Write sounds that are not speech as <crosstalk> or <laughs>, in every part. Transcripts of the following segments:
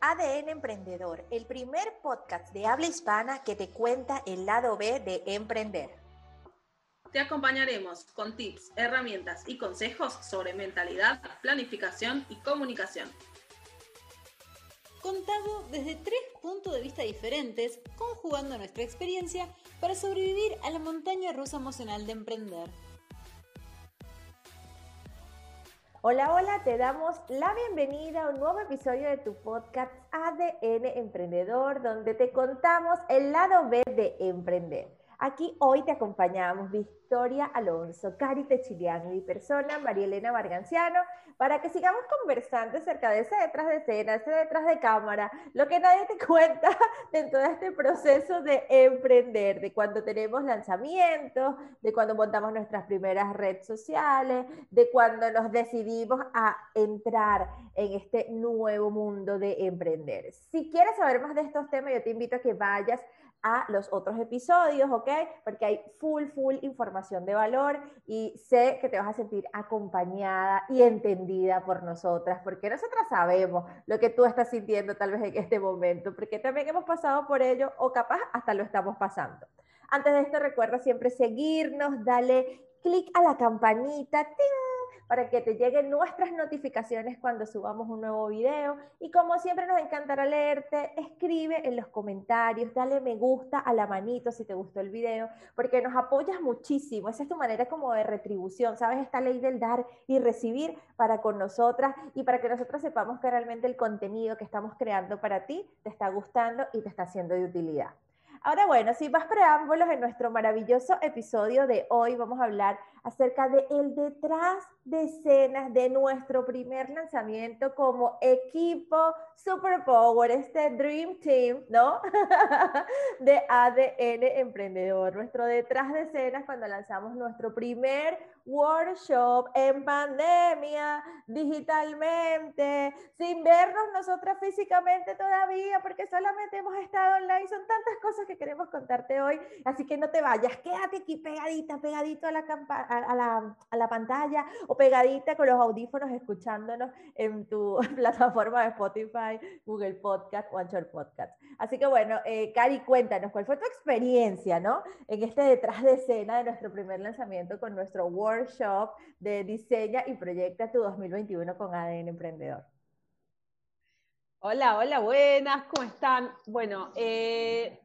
ADN Emprendedor, el primer podcast de habla hispana que te cuenta el lado B de emprender. Te acompañaremos con tips, herramientas y consejos sobre mentalidad, planificación y comunicación. Contado desde tres puntos de vista diferentes, conjugando nuestra experiencia para sobrevivir a la montaña rusa emocional de emprender. Hola, hola, te damos la bienvenida a un nuevo episodio de tu podcast ADN Emprendedor, donde te contamos el lado B de emprender. Aquí hoy te acompañamos Victoria Alonso, Cari Techiliano, mi persona, María Elena Barganciano, para que sigamos conversando acerca de ese detrás de escena, ese detrás de cámara, lo que nadie te <laughs> cuenta de todo este proceso de emprender, de cuando tenemos lanzamientos, de cuando montamos nuestras primeras redes sociales, de cuando nos decidimos a entrar en este nuevo mundo de emprender. Si quieres saber más de estos temas, yo te invito a que vayas a los otros episodios, ¿ok? Porque hay full, full información de valor y sé que te vas a sentir acompañada y entendida por nosotras, porque nosotras sabemos lo que tú estás sintiendo tal vez en este momento, porque también hemos pasado por ello o capaz hasta lo estamos pasando. Antes de esto, recuerda siempre seguirnos, dale clic a la campanita, ¡ting! Para que te lleguen nuestras notificaciones cuando subamos un nuevo video. Y como siempre nos encantará leerte, escribe en los comentarios, dale me gusta a la manito si te gustó el video, porque nos apoyas muchísimo. Esa es tu manera como de retribución, ¿sabes? Esta ley del dar y recibir para con nosotras y para que nosotras sepamos que realmente el contenido que estamos creando para ti te está gustando y te está siendo de utilidad. Ahora bueno, sin más preámbulos, en nuestro maravilloso episodio de hoy vamos a hablar acerca de el detrás de escenas de nuestro primer lanzamiento como equipo Superpower, este Dream Team, ¿no? <laughs> de ADN Emprendedor, nuestro detrás de escenas cuando lanzamos nuestro primer workshop en pandemia, digitalmente, sin vernos nosotras físicamente todavía, porque solamente hemos estado online. Son tantas cosas que queremos contarte hoy, así que no te vayas, quédate aquí pegadita, pegadito a la, a la, a la pantalla o pegadita con los audífonos escuchándonos en tu <laughs> plataforma de Spotify, Google Podcast o Anchor Podcast. Así que bueno, eh, Cari, cuéntanos, ¿cuál fue tu experiencia, ¿no? En este detrás de escena de nuestro primer lanzamiento con nuestro workshop de Diseña y Proyecta tu 2021 con ADN Emprendedor. Hola, hola, buenas, ¿cómo están? Bueno, eh,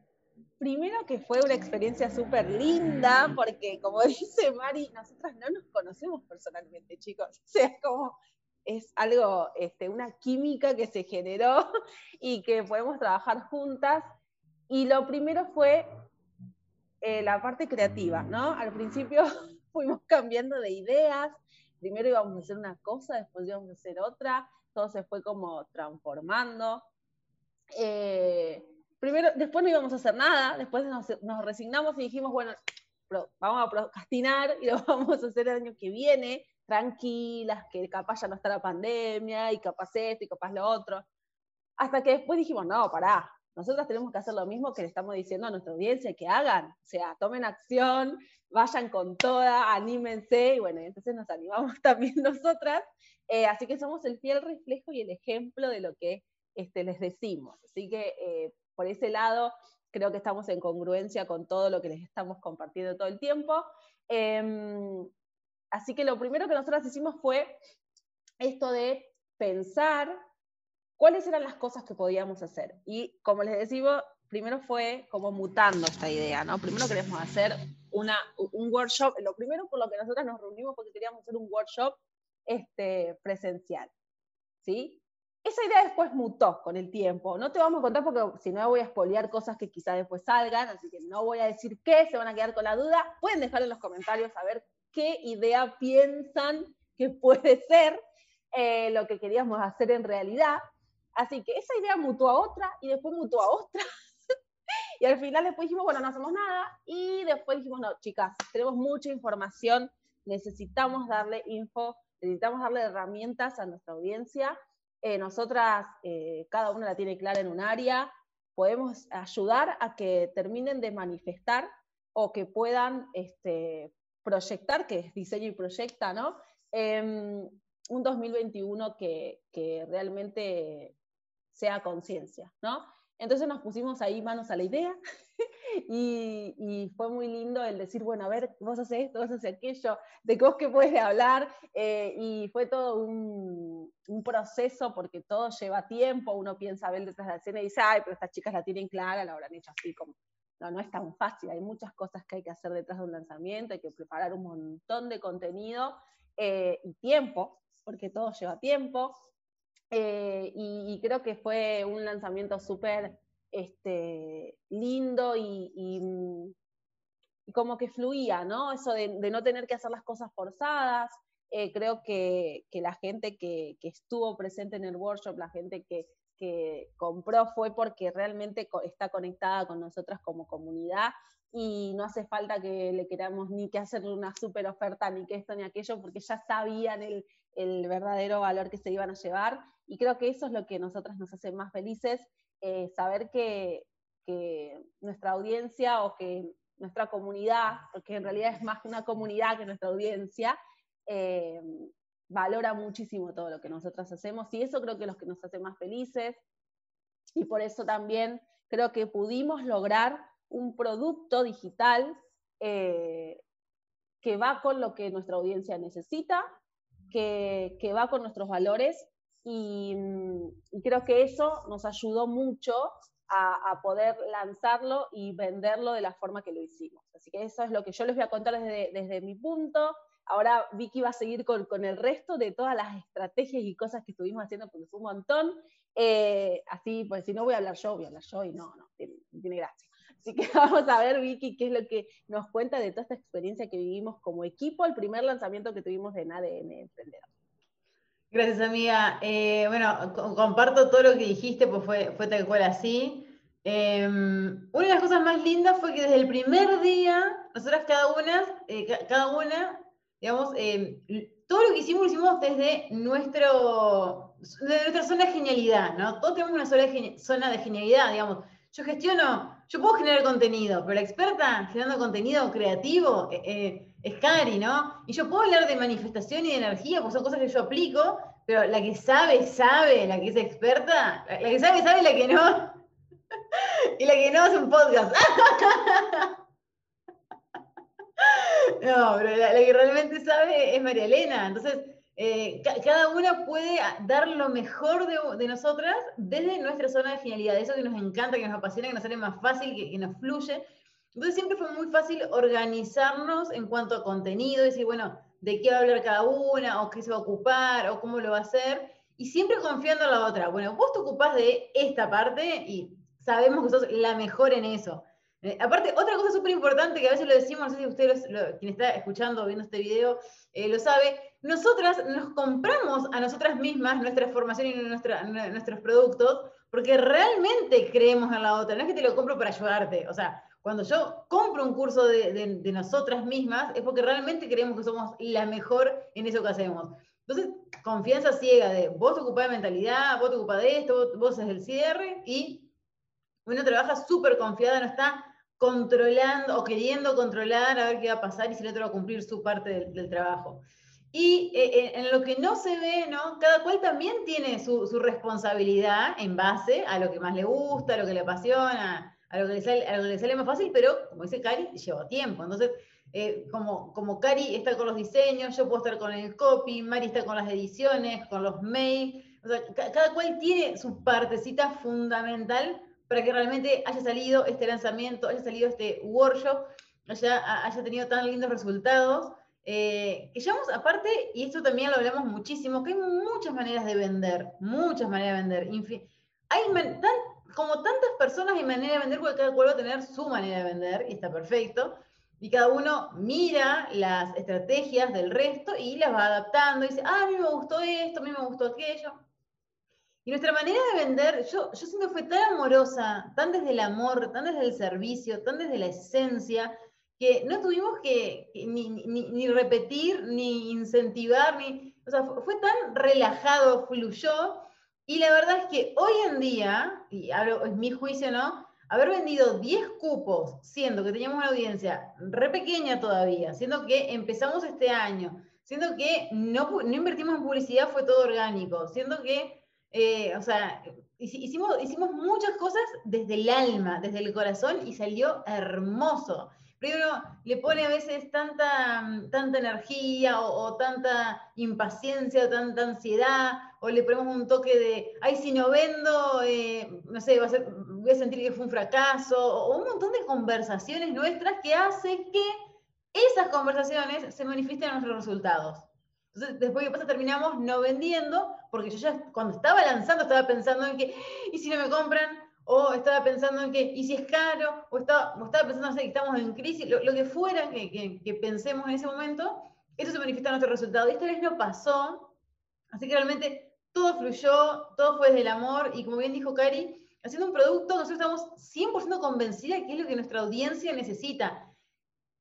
primero que fue una experiencia súper linda, porque como <laughs> dice Mari, nosotras no nos conocemos personalmente, chicos. O sea, como es algo, este, una química que se generó <laughs> y que podemos trabajar juntas. Y lo primero fue eh, la parte creativa, ¿no? Al principio <laughs> fuimos cambiando de ideas, primero íbamos a hacer una cosa, después íbamos a hacer otra, todo se fue como transformando. Eh, primero, después no íbamos a hacer nada, después nos, resignamos y dijimos, bueno, vamos a procrastinar y <laughs> lo vamos a hacer el año que viene, tranquilas, que capaz ya no está la pandemia, y capaz esto, y capaz lo otro. Hasta que después dijimos, no, pará, nosotros tenemos que hacer lo mismo que le estamos diciendo a nuestra audiencia que hagan, o sea, tomen acción, vayan con toda, anímense, y bueno, entonces nos animamos <laughs> también nosotras, eh, así que somos el fiel reflejo y el ejemplo de lo que este, les decimos. Así que eh, por ese lado, creo que estamos en congruencia con todo lo que les estamos compartiendo todo el tiempo. Em, así que lo primero que nosotros hicimos fue esto de pensar cuáles eran las cosas que podíamos hacer. Y como les decimos, primero fue como mutando esta idea, ¿no? Primero queremos hacer una, un workshop, lo primero por lo que nosotros nos reunimos porque queríamos hacer un workshop este, presencial, ¿sí? Esa idea después mutó con el tiempo. No te vamos a contar porque si no voy a espolear cosas que quizás después salgan, así que no voy a decir qué, se van a quedar con la duda. Pueden dejar en los comentarios a ver qué idea piensan que puede ser eh, lo que queríamos hacer en realidad. Así que esa idea mutó a otra y después mutó a otra. <laughs> y al final después dijimos, bueno, no hacemos nada. Y después dijimos, no, chicas, tenemos mucha información, necesitamos darle info, necesitamos darle herramientas a nuestra audiencia eh, nosotras, eh, cada una la tiene clara en un área, podemos ayudar a que terminen de manifestar o que puedan este, proyectar, que es diseño y proyecta, ¿no? Em, un 2021 que, realmente sea conciencia, ¿no? Entonces nos pusimos ahí manos a la idea <laughs> y, fue muy lindo el decir, bueno, a ver, vos haces esto, vos haces aquello, de vos que puedes hablar, eh, y fue todo un, proceso porque todo lleva tiempo, uno piensa ver detrás de la escena y dice, ay, pero estas chicas la tienen clara, la habrán hecho así como... No, no es tan fácil, hay muchas cosas que hay que hacer detrás de un lanzamiento, hay que preparar un montón de contenido eh, y tiempo, porque todo lleva tiempo, eh, y, creo que fue un lanzamiento súper este, lindo y, como que fluía, ¿no? Eso de, no tener que hacer las cosas forzadas. Eh, creo que, la gente que, estuvo presente en el workshop, la gente que, compró fue porque realmente está conectada con nosotras como comunidad y no hace falta que le queramos ni que hacerle una super oferta, ni que esto ni aquello, porque ya sabían el, el verdadero valor que se iban a llevar. Y creo que eso es lo que a nosotras nos hace más felices, eh, saber que, nuestra audiencia o que nuestra comunidad, porque en realidad es más una comunidad que nuestra audiencia, eh, valora muchísimo todo lo que nosotras hacemos y eso creo que es lo que nos hace más felices y por eso también creo que pudimos lograr un producto digital eh, que va con lo que nuestra audiencia necesita, que, que va con nuestros valores Y, creo que eso nos ayudó mucho a, poder lanzarlo y venderlo de la forma que lo hicimos. Así que eso es lo que yo les voy a contar desde, desde mi punto. Ahora Vicky va a seguir con, con, el resto de todas las estrategias y cosas que estuvimos haciendo, porque fue un montón. Eh, así, pues si no voy a hablar yo, voy a hablar yo y no, no, tiene, tiene gracia. Así que <laughs> vamos a ver, Vicky, qué es lo que nos cuenta de toda esta experiencia que vivimos como equipo, el primer lanzamiento que tuvimos de ADN Emprendedor. Gracias, amiga. Eh, bueno, comparto todo lo que dijiste, pues fue, tal cual así. Em, una de las cosas más lindas fue que desde el primer día, nosotras cada una, eh, cada una, digamos, em, todo lo que hicimos lo hicimos desde, nuestro, nuestra zona de genialidad, ¿no? Todos tenemos una zona de genialidad, digamos. Yo gestiono, yo puedo generar contenido, pero la experta generando contenido creativo, eh, es Cari, ¿no? Y yo puedo hablar de manifestación y de energía, porque son cosas que yo aplico, pero la que sabe, sabe, la que es experta, la, que sabe, sabe, la que no. <laughs> y la que no hace un podcast. <laughs> no, pero la, que realmente sabe es María Elena. Entonces, eh, cada una puede dar lo mejor de, nosotras desde nuestra zona de finalidad. Eso que nos encanta, que nos apasiona, que nos sale más fácil, que nos fluye. Entonces siempre fue muy fácil organizarnos en cuanto a contenido, decir, bueno, de qué va a hablar cada una, o qué se va a ocupar, o cómo lo va a hacer, y siempre confiando en la otra. Bueno, vos te ocupás de esta parte y sabemos que sos la mejor en eso. Eh, aparte, otra cosa súper importante que a veces lo decimos, no sé si usted, quien está escuchando o viendo este video, eh, lo sabe, nosotras nos compramos a nosotras mismas nuestra formación y nuestros productos porque realmente creemos en la otra, no es que te lo compro para ayudarte, o sea, cuando yo compro un curso de, nosotras mismas, es porque realmente creemos que somos la mejor en eso que hacemos. Entonces, confianza ciega de vos te ocupás de mentalidad, vos te ocupás de esto, vos, es el cierre y uno trabaja súper confiada, no está controlando o queriendo controlar a ver qué va a pasar y si el otro va a cumplir su parte del, trabajo. Y eh, eh, en lo que no se ve, ¿no? Cada cual también tiene su, su responsabilidad en base a lo que más le gusta, a lo que le apasiona, a lo que le sale, más fácil, pero como dice Cari, lleva tiempo. Entonces, eh, como, como Cari está con los diseños, yo puedo estar con el copy, Mari está con las ediciones, con los mails. O sea, cada cual tiene su partecita fundamental para que realmente haya salido este lanzamiento, haya salido este workshop, haya, haya tenido tan lindos resultados. Eh, que llevamos aparte, y esto también lo hablamos muchísimo, que hay muchas maneras de vender, muchas maneras de vender. Hay tan, como tantas personas y manera de vender, porque cada cual va a tener su manera de vender, y está perfecto, y cada uno mira las estrategias del resto y las va adaptando, y dice, ah, a mí me gustó esto, a mí me gustó aquello. Y nuestra manera de vender, yo, yo siento que fue tan amorosa, tan desde el amor, tan desde el servicio, tan desde la esencia, que no tuvimos que, ni, ni, repetir, ni incentivar, ni, o sea, fue tan relajado, fluyó, y la verdad es que hoy en día, y hablo, es mi juicio, ¿no? Haber vendido 10 cupos, siendo que teníamos una audiencia re pequeña todavía, siendo que empezamos este año, siendo que no, no invertimos en publicidad, fue todo orgánico, siendo que Eh, o sea, hicimos, hicimos muchas cosas desde el alma, desde el corazón y salió hermoso. Pero uno le pone a veces tanta, tanta energía o, tanta impaciencia o tanta ansiedad, o le ponemos un toque de, ay, si no vendo, eh, no sé, va a ser, voy a sentir que fue un fracaso, o un montón de conversaciones nuestras que hace que esas conversaciones se manifiesten en nuestros resultados. Entonces, después, ¿qué pasa? Terminamos no vendiendo, porque yo ya cuando estaba lanzando estaba pensando en que, ¿y si no me compran? O estaba pensando en que, ¿y si es caro? O estaba, estaba pensando en que estamos en crisis, lo, que fuera que, que, pensemos en ese momento, eso se manifiesta en nuestro resultado. Y esta vez no pasó, así que realmente todo fluyó, todo fue desde el amor, y como bien dijo Cari, haciendo un producto, nosotros estamos 100% convencidas que es lo que nuestra audiencia necesita.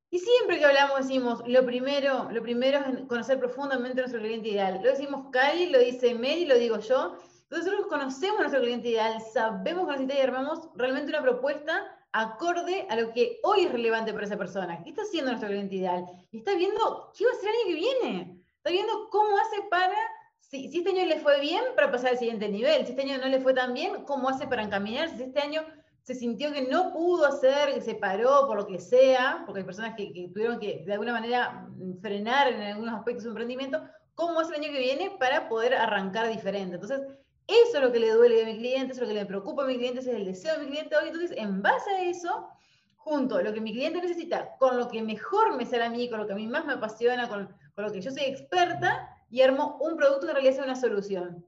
Y siempre que hablamos decimos, lo primero, lo primero es conocer profundamente nuestro cliente ideal. Lo decimos Cari, lo dice Mary, lo digo yo. Entonces nosotros conocemos nuestro cliente ideal, sabemos que necesita y armamos realmente una propuesta acorde a lo que hoy es relevante para esa persona. ¿Qué está haciendo nuestro cliente ideal? Y está viendo qué va a hacer el año que viene. Está viendo cómo hace para, si, si este año le fue bien, para pasar al siguiente nivel. Si este año no le fue tan bien, cómo hace para encaminarse. Si este año se sintió que no pudo hacer, que se paró por lo que sea, porque hay personas que, tuvieron que de alguna manera frenar en algunos aspectos su emprendimiento, ¿cómo es el año que viene para poder arrancar diferente? Entonces, eso es lo que le duele a mi cliente, eso es lo que le preocupa a mi cliente, ese es el deseo de mi cliente hoy. Entonces, en base a eso, junto a lo que mi cliente necesita, con lo que mejor me sale a mí, con lo que a mí más me apasiona, con, lo que yo soy experta, y armo un producto que sea una solución.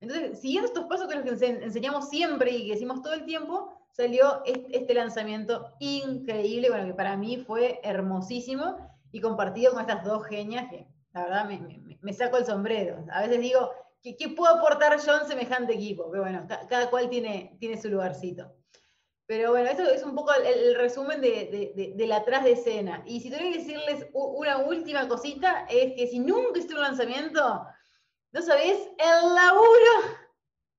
Entonces, siguiendo estos pasos que nos enseñamos siempre y que decimos todo el tiempo, salió este lanzamiento increíble, bueno, que para mí fue hermosísimo y compartido con estas dos genias que la verdad me, saco el sombrero. A veces digo, ¿qué, puedo aportar yo en semejante equipo? Pero bueno, cada cual tiene, tiene su lugarcito. Pero bueno, eso es un poco el, resumen de, de, del atrás de escena. Y si tengo que decirles una última cosita, es que si nunca hiciste un lanzamiento, no sabés el laburo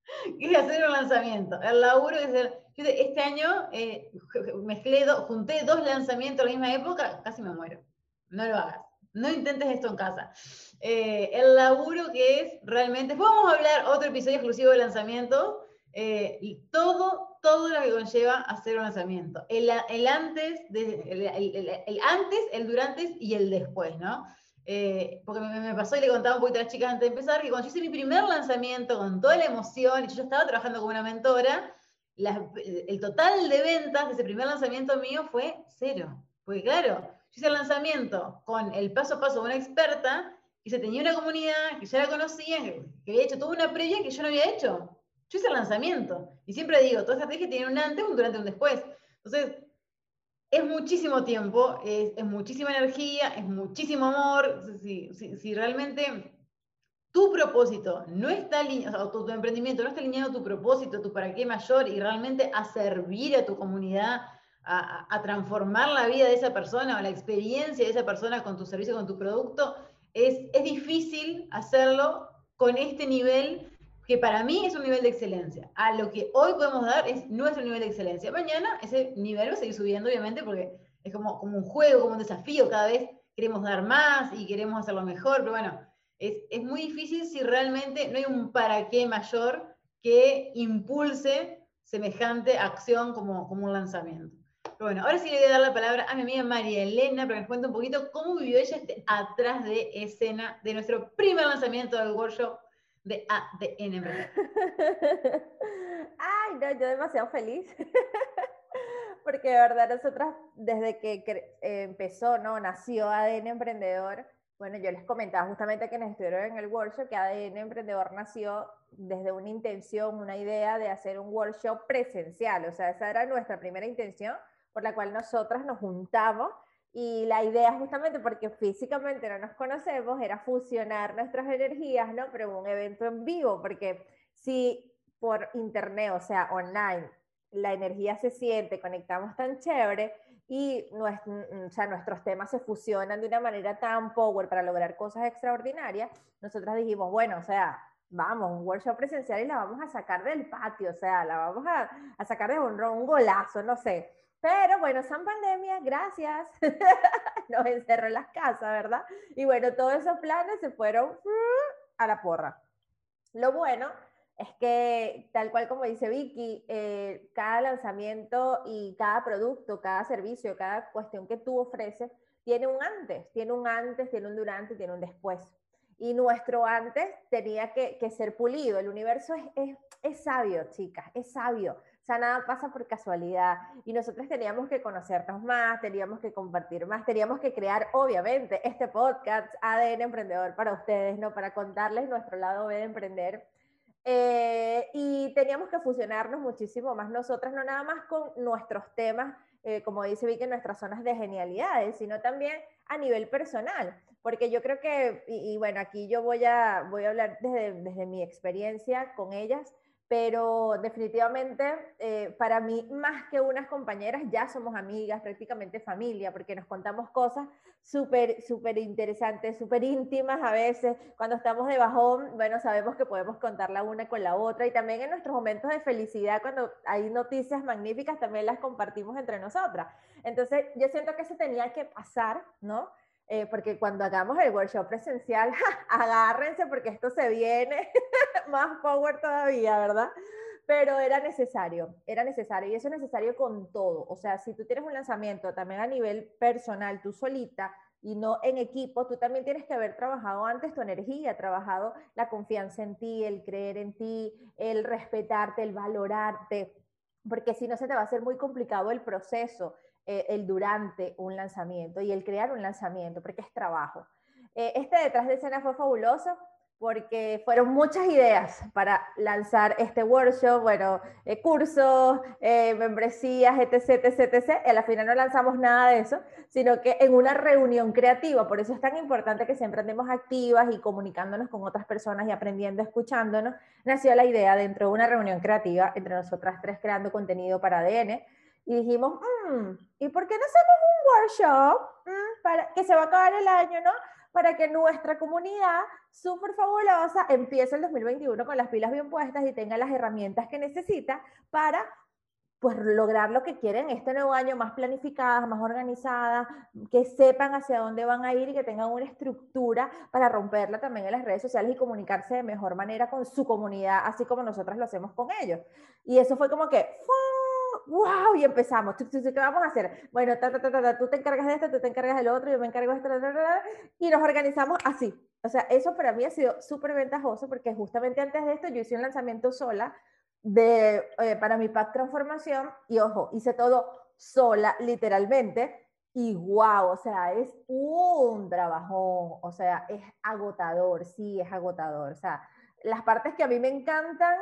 <laughs> que es hacer un lanzamiento. El laburo que es hacer. este año eh, <laughs> mezclé, junté dos lanzamientos a la misma época, casi me muero. No lo hagas. No intentes esto en casa. Eh, el laburo que es realmente. Después vamos a hablar otro episodio exclusivo de lanzamiento. Eh, y todo, todo lo que conlleva hacer un lanzamiento. El, antes, el, antes, el durante y el después, ¿no? Eh, porque me, pasó y le contaba un poquito a las chicas antes de empezar, que cuando yo hice mi primer lanzamiento con toda la emoción, y yo estaba trabajando como una mentora, el total de ventas de ese primer lanzamiento mío fue cero. Porque claro, hice el lanzamiento con el paso a paso de una experta, y se tenía una comunidad que ya la conocía, que, había hecho toda una previa que yo no había hecho. Yo hice el lanzamiento. Y siempre digo, toda estrategia tiene un antes, un durante un después. Entonces, es muchísimo tiempo, es, muchísima energía, es muchísimo amor. Si, realmente tu propósito no está alineado, o tu, emprendimiento no está alineado a tu propósito, tu para qué mayor y realmente a servir a tu comunidad, a, transformar la vida de esa persona o la experiencia de esa persona con tu servicio, con tu producto, es, es difícil hacerlo con este nivel que para mí es un nivel de excelencia. A lo que hoy podemos dar es nuestro nivel de excelencia. Mañana ese nivel va a seguir subiendo, obviamente, porque es como, como un juego, como un desafío. Cada vez queremos dar más y queremos hacerlo mejor, pero bueno, es, es muy difícil si realmente no hay un para qué mayor que impulse semejante acción como, como un lanzamiento. Pero bueno, ahora sí le voy a dar la palabra a mi amiga María Elena para que nos cuente un poquito cómo vivió ella este atrás de escena de nuestro primer lanzamiento del workshop de ADN <laughs> Ay, no, yo demasiado feliz. <laughs> Porque de verdad nosotras, desde que empezó, ¿no? Nació ADN Emprendedor, bueno, yo les comentaba justamente que estuvieron en el workshop que ADN Emprendedor nació desde una intención, una idea de hacer un workshop presencial. O sea, esa era nuestra primera intención por la cual nosotras nos juntamos y la idea justamente porque físicamente no nos conocemos era fusionar nuestras energías, ¿no? Pero un evento en vivo, porque si por internet, o sea, online, la energía se siente, conectamos tan chévere y o sea, nuestros temas se fusionan de una manera tan power para lograr cosas extraordinarias, nosotras dijimos, bueno, o sea, vamos, un workshop presencial y la vamos a sacar del patio, o sea, la vamos a, a sacar de un, un golazo, no sé. Pero bueno, son pandemia, gracias. <laughs> Nos encerró en las casas, ¿verdad? Y bueno, todos esos planes se fueron a la porra. Lo bueno es que, tal cual como dice Vicky, eh, cada lanzamiento y cada producto, cada servicio, cada cuestión que tú ofreces, tiene un antes, tiene un antes, tiene un durante, tiene un después. Y nuestro antes tenía que, ser pulido. El universo es, es sabio, chicas, es sabio. O sea, nada pasa por casualidad. Y nosotros teníamos que conocernos más, teníamos que compartir más, teníamos que crear, obviamente, este podcast ADN Emprendedor para ustedes, ¿no? Para contarles nuestro lado B de emprender. Eh, y teníamos que fusionarnos muchísimo más nosotras, no nada más con nuestros temas, eh, como dice Vicky, nuestras zonas de genialidades, sino también a nivel personal. Porque yo creo que, y, bueno, aquí yo voy a, voy a hablar desde, desde mi experiencia con ellas pero definitivamente eh, para mí, más que unas compañeras, ya somos amigas, prácticamente familia, porque nos contamos cosas súper, súper interesantes, súper íntimas a veces. Cuando estamos de bajón, bueno, sabemos que podemos contar la una con la otra y también en nuestros momentos de felicidad, cuando hay noticias magníficas, también las compartimos entre nosotras. Entonces, yo siento que eso tenía que pasar, ¿no? Eh, porque cuando hagamos el workshop presencial, <laughs> agárrense porque esto se viene <laughs> más power todavía, ¿verdad? Pero era necesario, era necesario y eso es necesario con todo. O sea, si tú tienes un lanzamiento también a nivel personal, tú solita y no en equipo, tú también tienes que haber trabajado antes tu energía, trabajado la confianza en ti, el creer en ti, el respetarte, el valorarte, porque si no se te va a hacer muy complicado el proceso eh, el durante un lanzamiento y el crear un lanzamiento, porque es trabajo. Eh, este detrás de escena fue fabuloso porque fueron muchas ideas para lanzar este workshop, bueno, eh, cursos, membresías, etc, etc, etc. A la final no lanzamos nada de eso, sino que en una reunión creativa, por eso es tan importante que siempre andemos activas y comunicándonos con otras personas y aprendiendo, escuchándonos, nació la idea dentro de una reunión creativa entre nosotras tres creando contenido para ADN, y dijimos, mm, ¿y por qué no hacemos un workshop mm, para, que se va a acabar el año, ¿no? Para que nuestra comunidad súper fabulosa empiece el 2021 con las pilas bien puestas y tenga las herramientas que necesita para pues lograr lo que quieren este nuevo año, más planificadas, más organizadas, que sepan hacia dónde van a ir y que tengan una estructura para romperla también en las redes sociales y comunicarse de mejor manera con su comunidad, así como nosotros lo hacemos con ellos. Y eso fue como que, wow, y empezamos, ¿qué vamos a hacer? Bueno, tú te encargas de esto, tú te encargas del otro, yo me encargo de esto, y nos organizamos así. O sea, eso para mí ha sido súper ventajoso porque justamente antes de esto yo hice un lanzamiento sola de, eh, para mi pack transformación y ojo, hice todo sola, literalmente, y wow, o sea, es un trabajón, o sea, es agotador, sí, es agotador. O sea, las partes que a mí me encantan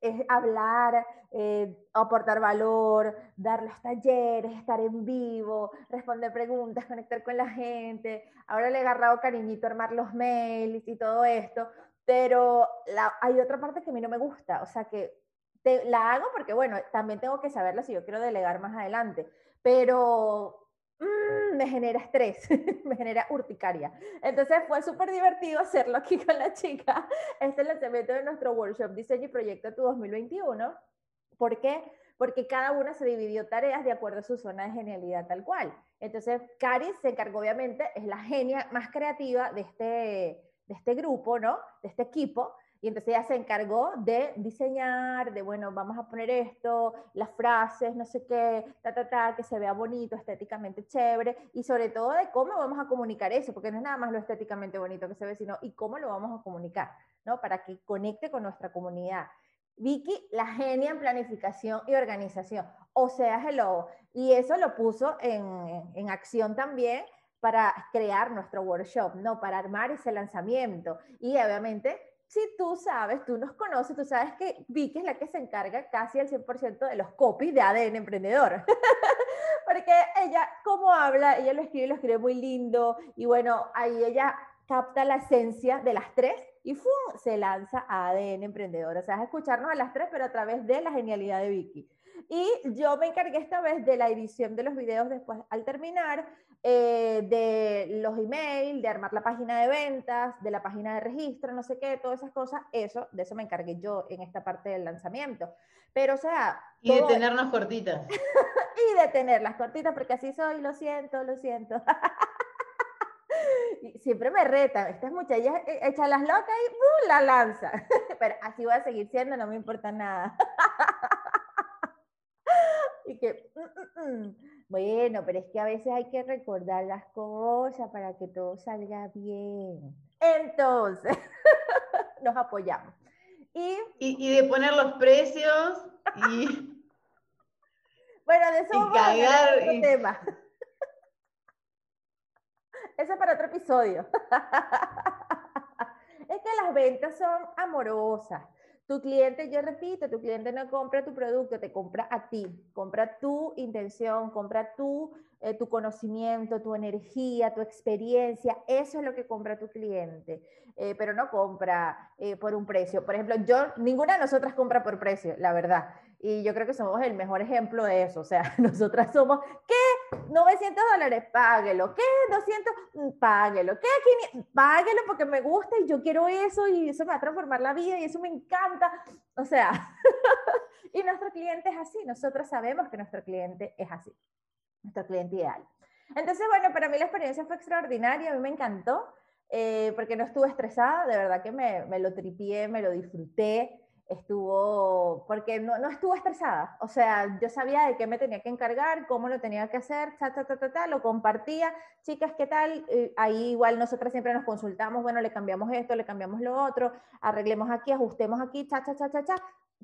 es hablar, eh, aportar valor, dar los talleres, estar en vivo, responder preguntas, conectar con la gente. Ahora le he agarrado cariñito armar los mails y todo esto, pero hay otra parte que a mí no me gusta, o sea que la hago porque, bueno, también tengo que saberla si yo quiero delegar más adelante, pero Mm, me genera estrés, <laughs> me genera urticaria. Entonces fue súper divertido hacerlo aquí con la chica, este lanzamiento de nuestro workshop Diseño y Proyecto Tu 2021. ¿Por qué? Porque cada una se dividió tareas de acuerdo a su zona de genialidad tal cual. Entonces, Cari se encargó, obviamente, es la genia más creativa de este, de este grupo, ¿no? De este equipo. Y entonces ella se encargó de diseñar, de, bueno, vamos a poner esto, las frases, no sé qué, ta, ta, ta, que se vea bonito, estéticamente chévere, y sobre todo de cómo vamos a comunicar eso, porque no es nada más lo estéticamente bonito que se ve, sino y cómo lo vamos a comunicar, ¿no? Para que conecte con nuestra comunidad. Vicky, la genia en planificación y organización, o sea, hello, y eso lo puso en, en acción también para crear nuestro workshop, ¿no? Para armar ese lanzamiento. Y obviamente si tú sabes, tú nos conoces, tú sabes que Vicky es la que se encarga casi al 100% de los copies de ADN Emprendedor. <laughs> Porque ella, como habla, ella lo escribe, lo escribe muy lindo y bueno, ahí ella capta la esencia de las tres y ¡fum! se lanza a ADN Emprendedor. O sea, es escucharnos a las tres, pero a través de la genialidad de Vicky. Y yo me encargué esta vez de la edición de los videos después al terminar, eh, de los emails, de armar la página de ventas, de la página de registro, no sé qué, todas esas cosas, eso, de eso me encargué yo en esta parte del lanzamiento. Pero, o sea... Y de tenernos cortitas. <laughs> y de tenerlas cortitas, porque así soy, lo siento, lo siento. <laughs> siempre me reta, estas muchachas echan las locas y ¡uh! la lanza. <laughs> pero así voy a seguir siendo, no me importa nada. Y que, mm, mm, mm. bueno, pero es que a veces hay que recordar las cosas para que todo salga bien. Entonces, <laughs> nos apoyamos. Y, y, de poner los precios y... <laughs> bueno, de eso vamos a otro tema. <laughs> Eso es para otro episodio. es que las ventas son amorosas. Tu cliente, yo repito, tu cliente no compra tu producto, te compra a ti, compra tu intención, compra tu, eh, tu conocimiento, tu energía, tu experiencia, eso es lo que compra tu cliente, eh, pero no compra eh, por un precio. Por ejemplo, yo, ninguna de nosotras compra por precio, la verdad. Y yo creo que somos el mejor ejemplo de eso. O sea, <laughs> nosotras somos, ¿qué? 900 dólares, páguelo. ¿Qué? 200, mm, páguelo. ¿Qué? 500, páguelo porque me gusta y yo quiero eso y eso me va a transformar la vida y eso me encanta. O sea, <laughs> y nuestro cliente es así. Nosotros sabemos que nuestro cliente es así. Nuestro cliente ideal. Entonces, bueno, para mí la experiencia fue extraordinaria, a mí me encantó, eh, porque no estuve estresada, de verdad que me, me lo tripié, me lo disfruté estuvo, porque no, no, estuvo estresada, o sea, yo sabía de qué me tenía que encargar, cómo lo tenía que hacer, ta, ta, ta, ta, lo compartía, chicas, ¿qué tal? ahí igual nosotras siempre nos consultamos, bueno, le cambiamos esto, le cambiamos lo otro, arreglemos aquí, ajustemos aquí, cha, cha, cha, cha, cha,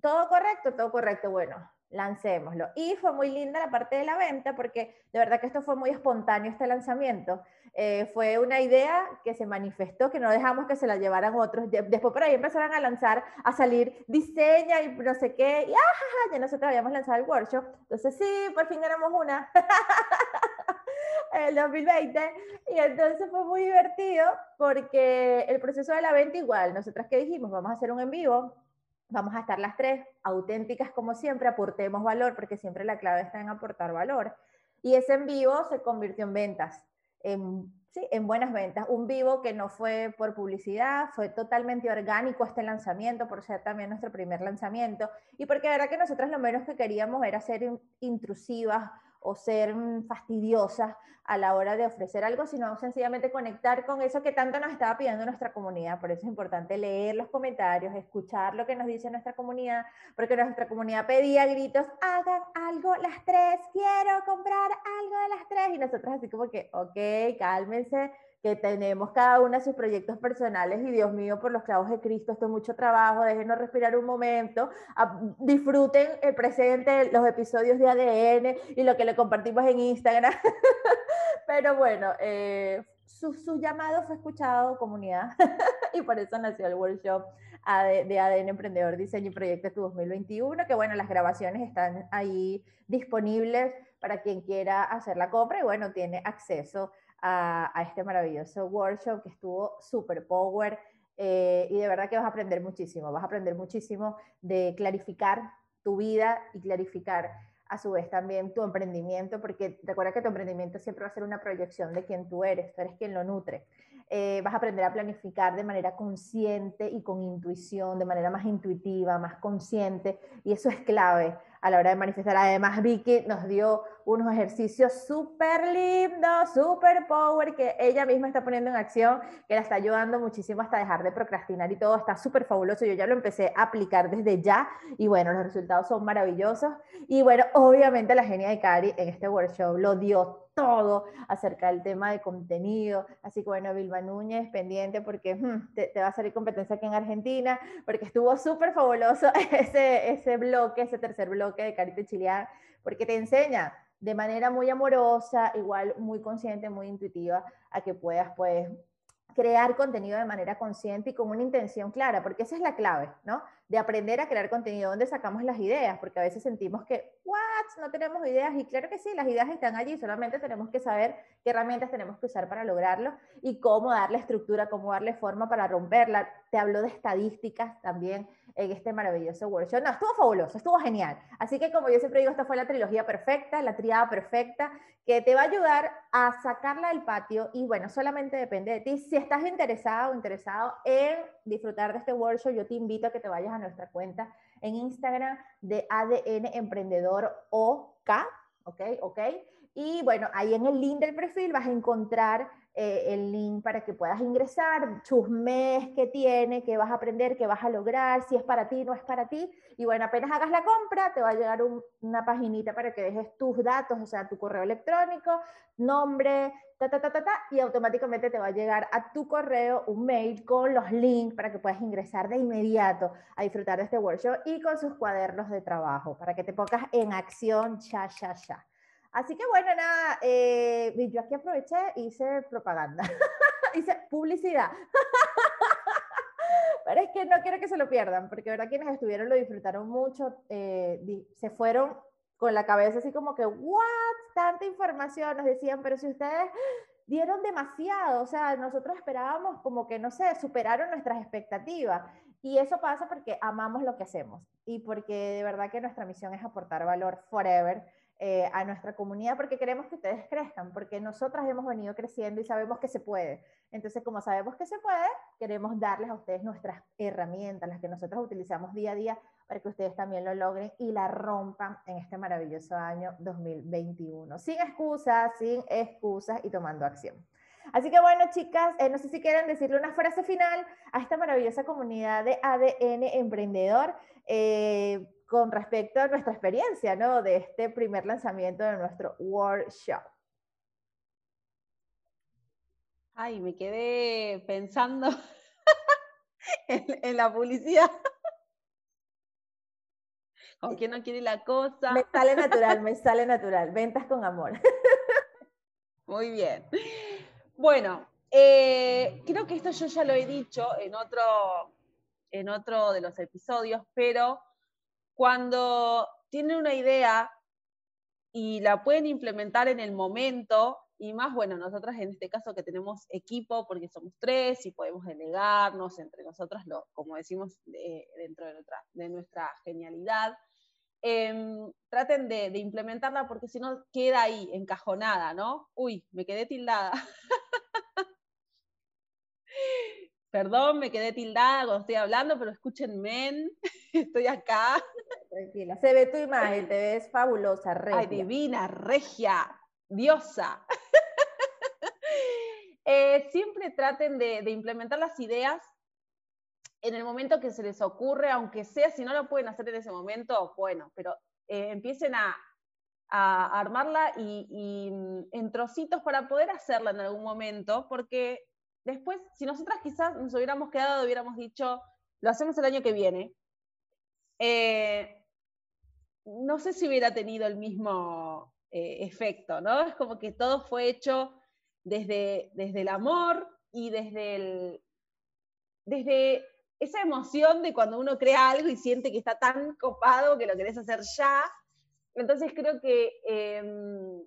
todo correcto, todo correcto, bueno, lancémoslo. Y fue muy linda la parte de la venta porque de verdad que esto fue muy espontáneo, este lanzamiento. Eh, fue una idea que se manifestó, que no dejamos que se la llevaran otros. Después por ahí empezaron a lanzar, a salir diseña y no sé qué, y ah, ya nosotros habíamos lanzado el workshop. Entonces sí, por fin ganamos una. <laughs> el 2020 y entonces fue muy divertido porque el proceso de la venta igual, nosotras que dijimos, vamos a hacer un en vivo, vamos a estar las tres auténticas como siempre, aportemos valor, porque siempre la clave está en aportar valor. Y ese en vivo se convirtió en ventas, en, sí, en buenas ventas. Un vivo que no fue por publicidad, fue totalmente orgánico este lanzamiento, por ser también nuestro primer lanzamiento. Y porque la verdad que nosotros lo menos que queríamos era ser intrusivas o ser mm, fastidiosas a la hora de ofrecer algo, sino sencillamente conectar con eso que tanto nos estaba pidiendo nuestra comunidad. Por eso es importante leer los comentarios, escuchar lo que nos dice nuestra comunidad, porque nuestra comunidad pedía gritos, hagan algo las tres, quiero comprar algo de las tres. Y nosotros así como que, ok, cálmense, que tenemos cada una sus proyectos personales y Dios mío, por los clavos de Cristo, esto es mucho trabajo, déjenos respirar un momento, disfruten el presente, los episodios de ADN y lo que le compartimos en Instagram. <laughs> Pero bueno, eh, su, llamado fue escuchado, comunidad, <laughs> y por eso nació el workshop de ADN Emprendedor Diseño y Proyectos 2021, que bueno, las grabaciones están ahí disponibles para quien quiera hacer la compra y bueno, tiene acceso este maravilloso workshop que estuvo super power eh, y de verdad que vas a aprender muchísimo, vas a aprender muchísimo de clarificar tu vida y clarificar a su vez también tu emprendimiento, porque recuerda que tu emprendimiento siempre va a ser una proyección de quién tú eres, tú eres quien lo nutre. Eh, vas a aprender a planificar de manera consciente y con intuición, de manera más intuitiva, más consciente, y eso es clave a la hora de manifestar. Además, Vicky nos dio unos ejercicios súper lindos, súper power, que ella misma está poniendo en acción, que la está ayudando muchísimo hasta dejar de procrastinar y todo está súper fabuloso. Yo ya lo empecé a aplicar desde ya y bueno, los resultados son maravillosos. Y bueno, obviamente la genia de Cari en este workshop lo dio todo acerca del tema de contenido. Así que bueno, Vilma Núñez, pendiente porque hmm, te, va a salir competencia aquí en Argentina, porque estuvo súper fabuloso <laughs> ese, ese bloque, ese tercer bloque de Carita Chileán, porque te enseña de manera muy amorosa, igual muy consciente, muy intuitiva, a que puedas pues crear contenido de manera consciente y con una intención clara, porque esa es la clave, ¿no? De aprender a crear contenido, donde sacamos las ideas, porque a veces sentimos que, ¿what? No tenemos ideas, y claro que sí, las ideas están allí, solamente tenemos que saber qué herramientas tenemos que usar para lograrlo y cómo darle estructura, cómo darle forma para romperla. Te hablo de estadísticas también, en este maravilloso workshop. No, estuvo fabuloso, estuvo genial. Así que como yo siempre digo, esta fue la trilogía perfecta, la triada perfecta, que te va a ayudar a sacarla del patio y bueno, solamente depende de ti. Si estás interesado o interesado en disfrutar de este workshop, yo te invito a que te vayas a nuestra cuenta en Instagram de ADN Emprendedor OK, ¿ok? ¿ok? Y bueno, ahí en el link del perfil vas a encontrar eh, el link para que puedas ingresar, mes que tiene, qué vas a aprender, qué vas a lograr, si es para ti, no es para ti. Y bueno, apenas hagas la compra, te va a llegar una paginita para que dejes tus datos, o sea, tu correo electrónico, nombre, ta, ta, ta, ta, ta, y automáticamente te va a llegar a tu correo un mail con los links para que puedas ingresar de inmediato a disfrutar de este workshop y con sus cuadernos de trabajo, para que te pongas en acción, ya, ya, ya. Así que bueno, nada, eh, yo aquí aproveché e hice propaganda, <laughs> hice publicidad. <laughs> Pero es que no quiero que se lo pierdan, porque verdad quienes estuvieron lo disfrutaron mucho, eh, se fueron con la cabeza así como que, ¿what? Tanta información, nos decían, pero si ustedes dieron demasiado, o sea, nosotros esperábamos como que, no sé, superaron nuestras expectativas. Y eso pasa porque amamos lo que hacemos y porque de verdad que nuestra misión es aportar valor forever eh, a nuestra comunidad porque queremos que ustedes crezcan, porque nosotras hemos venido creciendo y sabemos que se puede. Entonces, como sabemos que se puede, queremos darles a ustedes nuestras herramientas, las que nosotros utilizamos día a día, para que ustedes también lo logren y la rompan en este maravilloso año 2021. Sin excusas, sin excusas y tomando acción. Así que bueno, chicas, eh, no sé si quieren decirle una frase final a esta maravillosa comunidad de ADN Emprendedor. Eh, con respecto a nuestra experiencia, ¿no? De este primer lanzamiento de nuestro workshop. Ay, me quedé pensando <laughs> en, la publicidad. ¿Con quién no quiere la cosa? Me sale natural, me <laughs> sale natural. Ventas con amor. Muy bien. Bueno, eh, creo que esto yo ya lo he dicho en otro, en otro de los episodios, pero cuando tienen una idea y la pueden implementar en el momento, y más, bueno, nosotras en este caso que tenemos equipo porque somos tres y podemos delegarnos entre nosotras, lo, como decimos, dentro de nuestra, genialidad, em, traten de, de, implementarla porque si no queda ahí encajonada, ¿no? Uy, me quedé tildada. <laughs> Perdón, me quedé tildada cuando estoy hablando, pero escúchenme, <laughs> estoy acá. Tranquila, se ve tu imagen, te ves fabulosa, regia. Ay, divina, regia, diosa. <laughs> Eh, siempre traten de, implementar las ideas en el momento que se les ocurre, aunque sea, si no lo pueden hacer en ese momento, bueno, pero eh, empiecen a, armarla y, mm, en trocitos para poder hacerla en algún momento, porque después, si nosotras quizás nos hubiéramos quedado, hubiéramos dicho, lo hacemos el año que viene, eh, no sé si hubiera tenido el mismo eh, efecto, ¿no? Es como que todo fue hecho desde, desde el amor y desde, el, desde esa emoción de cuando uno crea algo y siente que está tan copado que lo querés hacer ya. Entonces creo que em,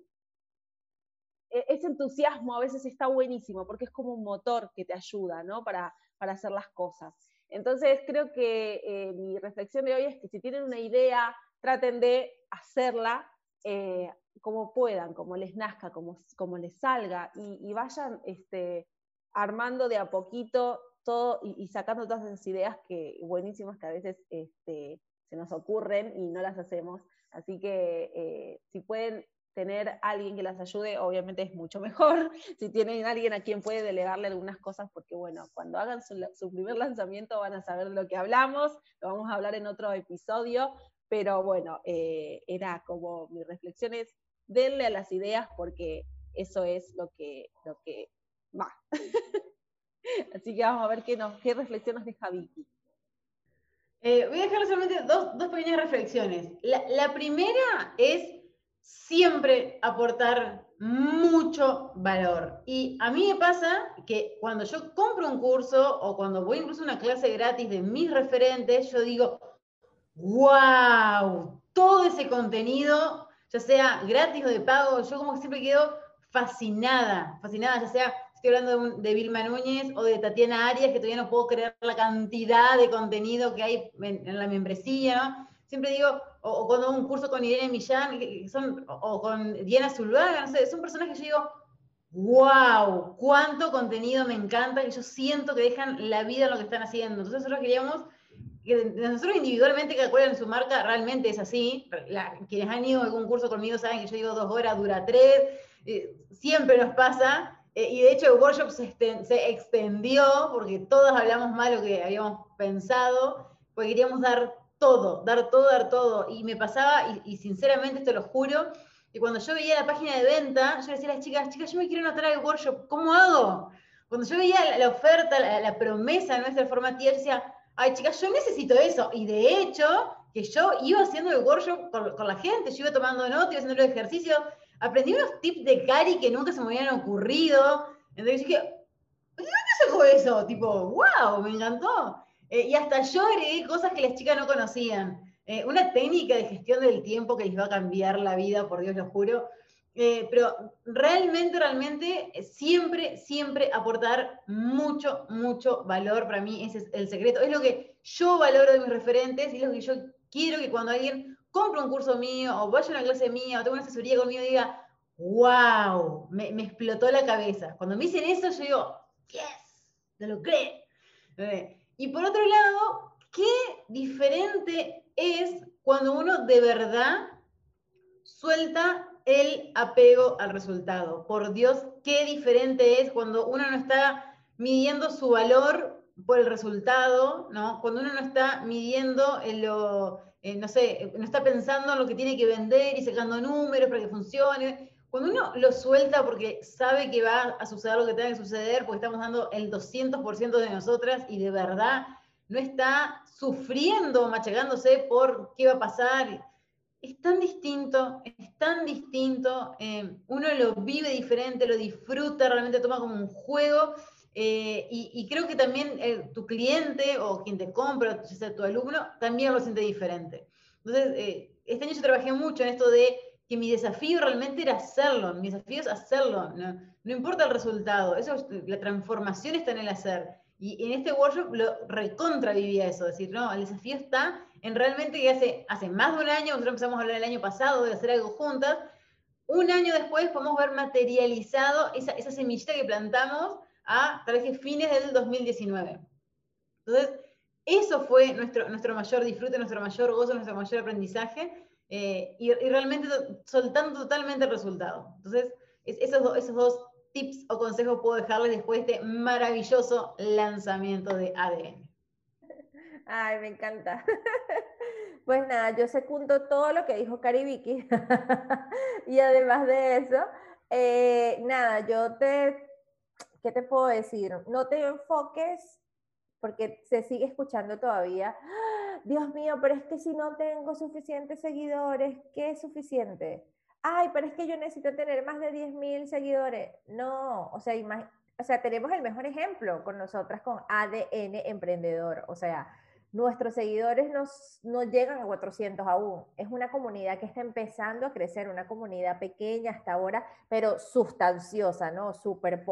ese entusiasmo a veces está buenísimo porque es como un motor que te ayuda, ¿no? Para, para hacer las cosas. Entonces creo que eh, mi reflexión de hoy es que si tienen una idea, traten de hacerla eh, como puedan, como les nazca, como, como les salga y, vayan este, armando de a poquito todo y, sacando todas esas ideas que buenísimas que a veces este, se nos ocurren y no las hacemos. Así que eh, si pueden tener alguien que las ayude, obviamente es mucho mejor. <laughs> Si tienen alguien a quien puede delegarle algunas cosas, porque bueno, cuando hagan su, primer lanzamiento van a saber de lo que hablamos, lo vamos a hablar en otro episodio, pero bueno, eh, era como mis reflexiones, denle a las ideas porque eso es lo que, lo que va. <laughs> Así que vamos a ver qué, nos, qué reflexiones deja Vicky. Eh, voy a dejar solamente dos, dos pequeñas reflexiones. La primera es siempre aportar mucho valor. Y a mí me pasa que cuando yo compro un curso o cuando voy incluso a una clase gratis de mis referentes, yo digo, wow, todo ese contenido, ya sea gratis o de pago, yo como que siempre quedo fascinada, fascinada, ya sea, estoy hablando de, Vilma Núñez o de Tatiana Arias, que todavía no puedo creer la cantidad de contenido que hay en, en la membresía, ¿no? Siempre digo, o, cuando un curso con Irene Millán, son, o con Diana Zulvaga, no sé, son personas que yo digo, wow, cuánto contenido me encanta, que yo siento que dejan la vida en lo que están haciendo. Entonces nosotros queríamos que nosotros individualmente que acuerdan su marca realmente es así. quienes han ido a algún curso conmigo saben que yo digo dos horas, dura tres. Siempre nos pasa. Eh, y de hecho el workshop se, extendió porque todos hablamos mal lo que habíamos pensado, porque queríamos dar todo, dar todo, dar todo. Y me pasaba, y, sinceramente esto lo juro, que cuando yo veía la página de venta, yo decía a las chicas, chicas, yo me quiero anotar al workshop, ¿cómo hago? Cuando yo veía la, oferta, la, promesa de nuestra formativa, yo decía, ay chicas, yo necesito eso. Y de hecho, que yo iba haciendo el workshop con, la gente, yo iba tomando notas, iba haciendo los ejercicios, aprendí unos tips de Cari que nunca se me habían ocurrido. Entonces dije, ¿de dónde sacó eso? Tipo, wow, me encantó. Eh, y hasta yo agregué cosas que las chicas no conocían. Eh, una técnica de gestión del tiempo que les va a cambiar la vida, por Dios lo juro. Eh, pero realmente, realmente, siempre, siempre aportar mucho, mucho valor. Para mí ese es el secreto. Es lo que yo valoro de mis referentes y lo que yo quiero que cuando alguien compre un curso mío o vaya a una clase mía o tenga una asesoría conmigo diga, wow, me, explotó la cabeza. Cuando me dicen eso, yo digo, yes, lo logré. Y por otro lado, qué diferente es cuando uno de verdad suelta el apego al resultado. Por Dios, qué diferente es cuando uno no está midiendo su valor por el resultado, ¿no? Cuando uno no está midiendo lo, eh, no sé, no está pensando en lo que tiene que vender y sacando números para que funcione. Cuando uno lo suelta porque sabe que va a suceder lo que tenga que suceder, porque estamos dando el 200% de nosotras y de verdad no está sufriendo, machagándose por qué va a pasar. Es tan distinto, es tan distinto. Eh, uno lo vive diferente, lo disfruta, realmente toma como un juego. Eh, y, creo que también eh, tu cliente o quien te compra, o sea, tu alumno, también lo siente diferente. Entonces, este año yo trabajé mucho en esto de que mi desafío realmente era hacerlo, mi desafío es hacerlo, no, importa el resultado, eso la transformación está en el hacer. Y en este workshop lo recontra vivía eso, decir, no, el desafío está en realmente que hace, hace más de un año, nosotros empezamos a hablar el año pasado de hacer algo juntas, un año después podemos ver materializado esa, esa semillita que plantamos a tal vez fines del 2019. Entonces, eso fue nuestro, nuestro mayor disfrute, nuestro mayor gozo, nuestro mayor aprendizaje. Eh, y, realmente soltando totalmente el resultado. Entonces, esos, esos dos tips o consejos puedo dejarles después de este maravilloso lanzamiento de ADN. <laughs> Ay, me encanta. <laughs> Pues nada, yo secundo todo lo que dijo Vicky <laughs> y además de eso, eh, nada, yo te, ¿qué te puedo decir? No te enfoques porque se sigue escuchando todavía. Dios mío, pero es que si no tengo suficientes seguidores, ¿qué es suficiente? Ay, pero es que yo necesito tener más de 10.000 seguidores. No, o sea, tenemos el mejor ejemplo con nosotras, con ADN Emprendedor. O sea, nuestros seguidores nos, no llegan a 400 aún. Es una comunidad que está empezando a crecer, una comunidad pequeña hasta ahora, pero sustanciosa, ¿no? Super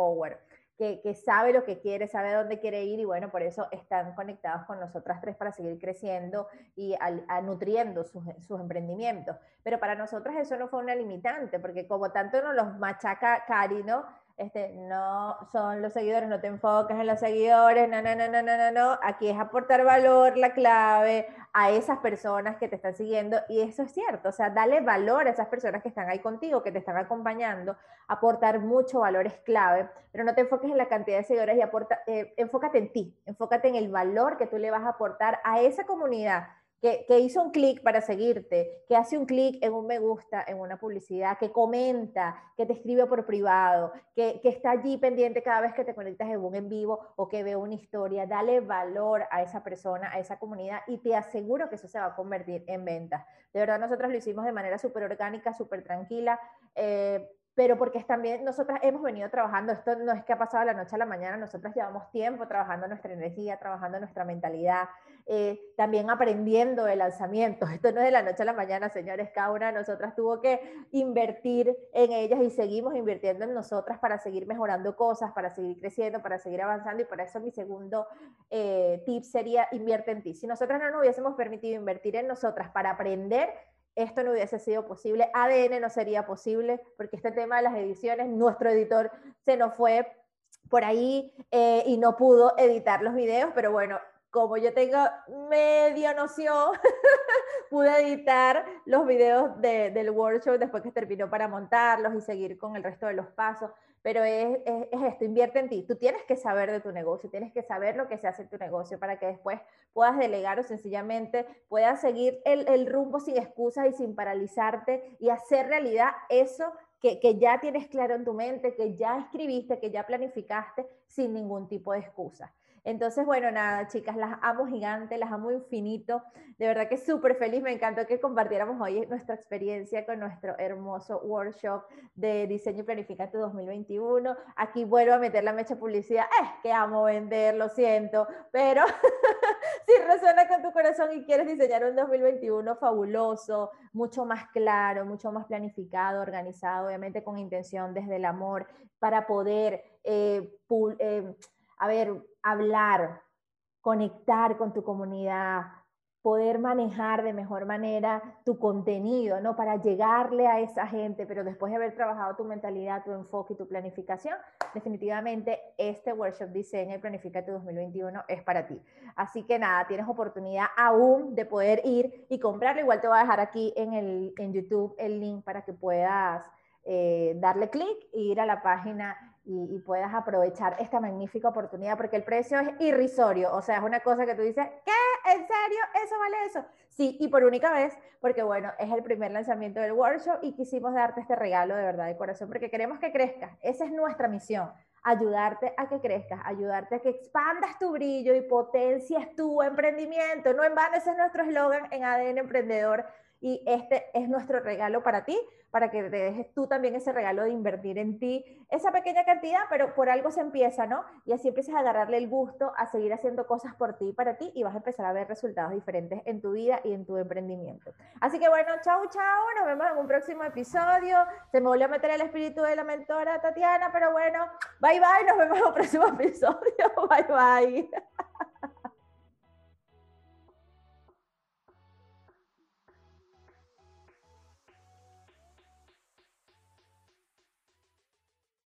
que, sabe lo que quiere, sabe dónde quiere ir y bueno, por eso están conectados con nosotras tres para seguir creciendo y nutriendo sus, sus, emprendimientos. Pero para nosotras eso no fue una limitante, porque como tanto nos los machaca Cari, ¿no? Este, no son los seguidores, no te enfocas en los seguidores, no, no, no, no, no, no, no, aquí es aportar valor, la clave a esas personas que te están siguiendo y eso es cierto, o sea, dale valor a esas personas que están ahí contigo, que te están acompañando, aportar mucho valor es clave, pero no te enfoques en la cantidad de seguidores y aporta, eh, enfócate en ti, enfócate en el valor que tú le vas a aportar a esa comunidad que, hizo un clic para seguirte, que hace un clic en un me gusta, en una publicidad, que comenta, que te escribe por privado, que, está allí pendiente cada vez que te conectas en un en vivo o que ve una historia, dale valor a esa persona, a esa comunidad y te aseguro que eso se va a convertir en ventas. De verdad, nosotros lo hicimos de manera súper orgánica, súper tranquila. Eh, pero porque también nosotras hemos venido trabajando, esto no es que ha pasado de la noche a la mañana, nosotras llevamos tiempo trabajando nuestra energía, trabajando nuestra mentalidad, eh, también aprendiendo el lanzamiento. <laughs> Esto no es de la noche a la mañana, señores, cada una de nosotras tuvo que invertir en ellas y seguimos invirtiendo en nosotras para seguir mejorando cosas, para seguir creciendo, para seguir avanzando y por eso mi segundo eh, tip sería invierte en ti. Si nosotras no nos hubiésemos permitido invertir en nosotras para aprender, esto no hubiese sido posible, ADN no sería posible, porque este tema de las ediciones, nuestro editor se nos fue por ahí eh, y no pudo editar los videos, pero bueno, como yo tengo medio noción, <laughs> pude editar los videos del workshop después que terminó para montarlos y seguir con el resto de los pasos. Pero es, esto, invierte en ti. Tú tienes que saber de tu negocio, tienes que saber lo que se hace en tu negocio para que después puedas delegar o sencillamente puedas seguir el, el rumbo sin excusas y sin paralizarte y hacer realidad eso que, que, ya tienes claro en tu mente, que ya escribiste, que ya planificaste sin ningún tipo de excusa. Entonces, bueno, nada, chicas, las amo gigante, las amo infinito. De verdad que súper feliz, me encantó que compartiéramos hoy nuestra experiencia con nuestro hermoso workshop de diseño y planificante 2021. Aquí vuelvo a meter la mecha publicidad. Es que amo vender, lo siento, pero <laughs> si resuena con tu corazón y quieres diseñar un 2021 fabuloso, mucho más claro, mucho más planificado, organizado, obviamente con intención desde el amor, para poder... Eh, eh, a ver, hablar, conectar con tu comunidad, poder manejar de mejor manera tu contenido, ¿no? Para llegarle a esa gente, pero después de haber trabajado tu mentalidad, tu enfoque y tu planificación, definitivamente este workshop Diseña y Planifica tu 2021 es para ti. Así que nada, tienes oportunidad aún de poder ir y comprarlo. Igual te voy a dejar aquí en, el, en YouTube el link para que puedas eh, darle clic e ir a la página y, puedas aprovechar esta magnífica oportunidad, porque el precio es irrisorio, o sea, es una cosa que tú dices, ¿qué? ¿En serio? ¿Eso vale eso? Sí, y por única vez, porque bueno, es el primer lanzamiento del workshop y quisimos darte este regalo de verdad de corazón, porque queremos que crezcas, esa es nuestra misión, ayudarte a que crezcas, ayudarte a que expandas tu brillo y potencias tu emprendimiento. No en vano, ese es nuestro eslogan en ADN Emprendedor y este es nuestro regalo para ti, para que te dejes tú también ese regalo de invertir en ti, esa pequeña cantidad, pero por algo se empieza, ¿no? Y así empiezas a agarrarle el gusto a seguir haciendo cosas por ti y para ti y vas a empezar a ver resultados diferentes en tu vida y en tu emprendimiento. Así que bueno, chao, chao, nos vemos en un próximo episodio. Se me volvió a meter el espíritu de la mentora Tatiana, pero bueno, bye bye, nos vemos en un próximo episodio. <laughs> Bye bye.